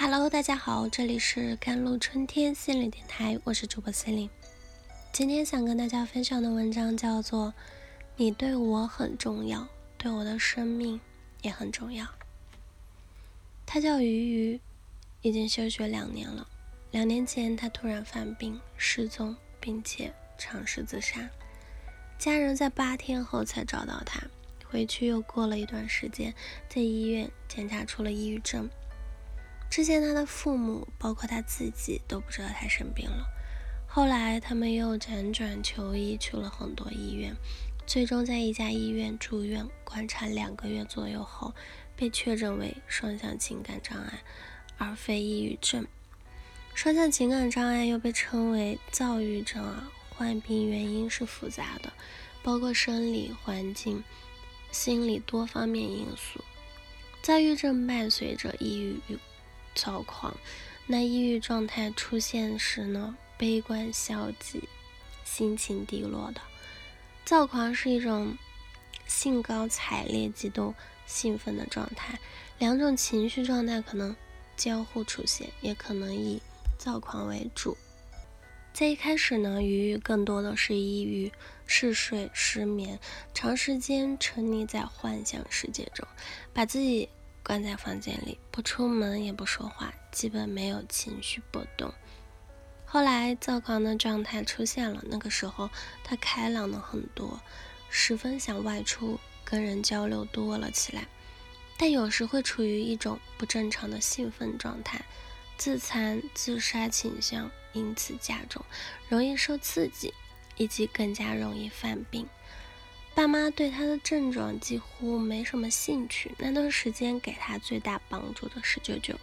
Hello，大家好，这里是甘露春天心理电台，我是主播心灵。今天想跟大家分享的文章叫做《你对我很重要，对我的生命也很重要》。他叫鱼鱼，已经休学两年了。两年前他突然犯病失踪，并且尝试自杀。家人在八天后才找到他，回去又过了一段时间，在医院检查出了抑郁症。之前他的父母，包括他自己，都不知道他生病了。后来他们又辗转求医，去了很多医院，最终在一家医院住院观察两个月左右后，被确诊为双向情感障碍，而非抑郁症。双向情感障碍又被称为躁郁症啊，患病原因是复杂的，包括生理环境、心理多方面因素。躁郁症伴随着抑郁与躁狂，那抑郁状态出现时呢，悲观消极，心情低落的；躁狂是一种兴高采烈、激动兴奋的状态，两种情绪状态可能交互出现，也可能以躁狂为主。在一开始呢，鱼鱼更多的是抑郁、嗜睡、失眠，长时间沉溺在幻想世界中，把自己。关在房间里，不出门也不说话，基本没有情绪波动。后来躁狂的状态出现了，那个时候他开朗了很多，十分想外出跟人交流多了起来，但有时会处于一种不正常的兴奋状态，自残、自杀倾向因此加重，容易受刺激，以及更加容易犯病。爸妈对他的症状几乎没什么兴趣。那段时间给他最大帮助的是舅舅，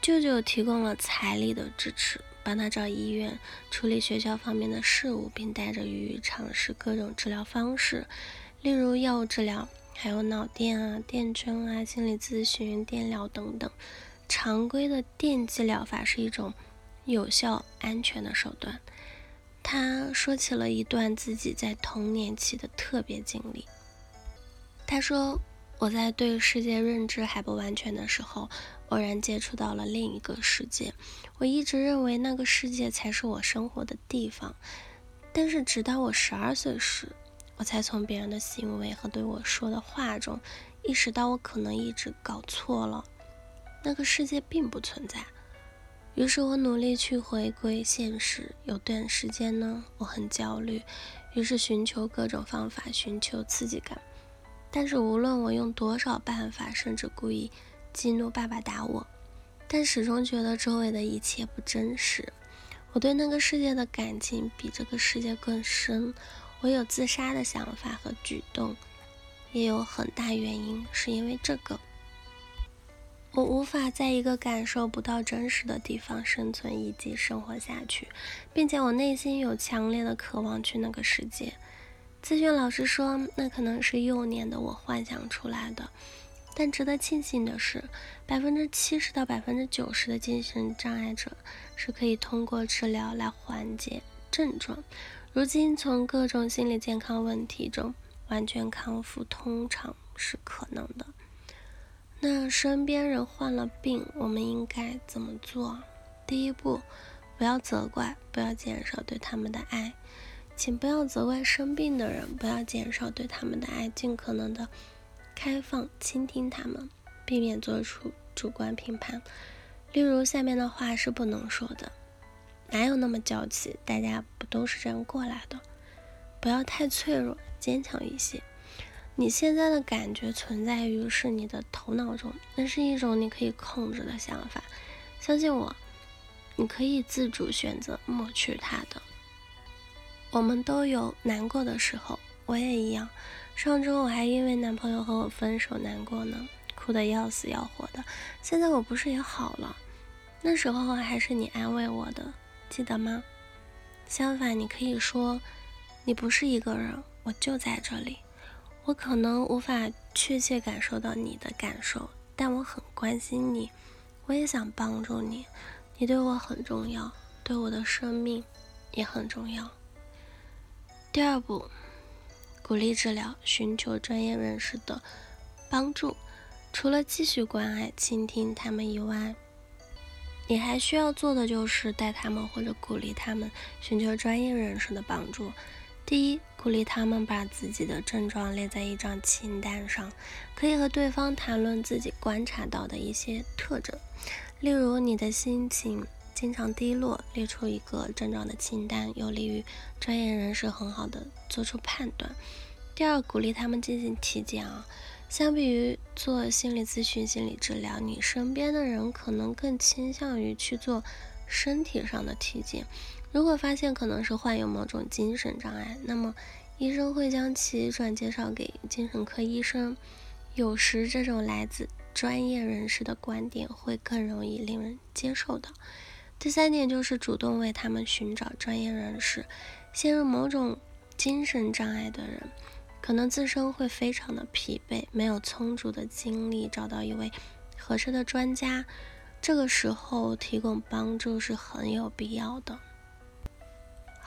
舅舅提供了财力的支持，帮他找医院、处理学校方面的事务，并带着鱼鱼尝试各种治疗方式，例如药物治疗，还有脑电啊、电针啊、心理咨询、电疗等等。常规的电击疗法是一种有效、安全的手段。他说起了一段自己在童年期的特别经历。他说：“我在对世界认知还不完全的时候，偶然接触到了另一个世界。我一直认为那个世界才是我生活的地方，但是直到我十二岁时，我才从别人的行为和对我说的话中，意识到我可能一直搞错了，那个世界并不存在。”于是我努力去回归现实。有段时间呢，我很焦虑，于是寻求各种方法，寻求刺激感。但是无论我用多少办法，甚至故意激怒爸爸打我，但始终觉得周围的一切不真实。我对那个世界的感情比这个世界更深。我有自杀的想法和举动，也有很大原因是因为这个。我无法在一个感受不到真实的地方生存以及生活下去，并且我内心有强烈的渴望去那个世界。咨询老师说，那可能是幼年的我幻想出来的。但值得庆幸的是，百分之七十到百分之九十的精神障碍者是可以通过治疗来缓解症状。如今，从各种心理健康问题中完全康复，通常是可能的。那身边人患了病，我们应该怎么做？第一步，不要责怪，不要减少对他们的爱，请不要责怪生病的人，不要减少对他们的爱，尽可能的开放倾听他们，避免做出主观评判。例如下面的话是不能说的：哪有那么娇气？大家不都是这样过来的？不要太脆弱，坚强一些。你现在的感觉存在于是你的头脑中，那是一种你可以控制的想法。相信我，你可以自主选择抹去它的。我们都有难过的时候，我也一样。上周我还因为男朋友和我分手难过呢，哭得要死要活的。现在我不是也好了？那时候还是你安慰我的，记得吗？相反，你可以说，你不是一个人，我就在这里。我可能无法确切感受到你的感受，但我很关心你，我也想帮助你。你对我很重要，对我的生命也很重要。第二步，鼓励治疗，寻求专业人士的帮助。除了继续关爱、倾听他们以外，你还需要做的就是带他们或者鼓励他们寻求专业人士的帮助。第一，鼓励他们把自己的症状列在一张清单上，可以和对方谈论自己观察到的一些特征，例如你的心情经常低落，列出一个症状的清单，有利于专业人士很好的做出判断。第二，鼓励他们进行体检啊。相比于做心理咨询、心理治疗，你身边的人可能更倾向于去做身体上的体检。如果发现可能是患有某种精神障碍，那么医生会将其转介绍给精神科医生。有时这种来自专业人士的观点会更容易令人接受的。第三点就是主动为他们寻找专业人士。陷入某种精神障碍的人。可能自身会非常的疲惫，没有充足的精力找到一位合适的专家，这个时候提供帮助是很有必要的。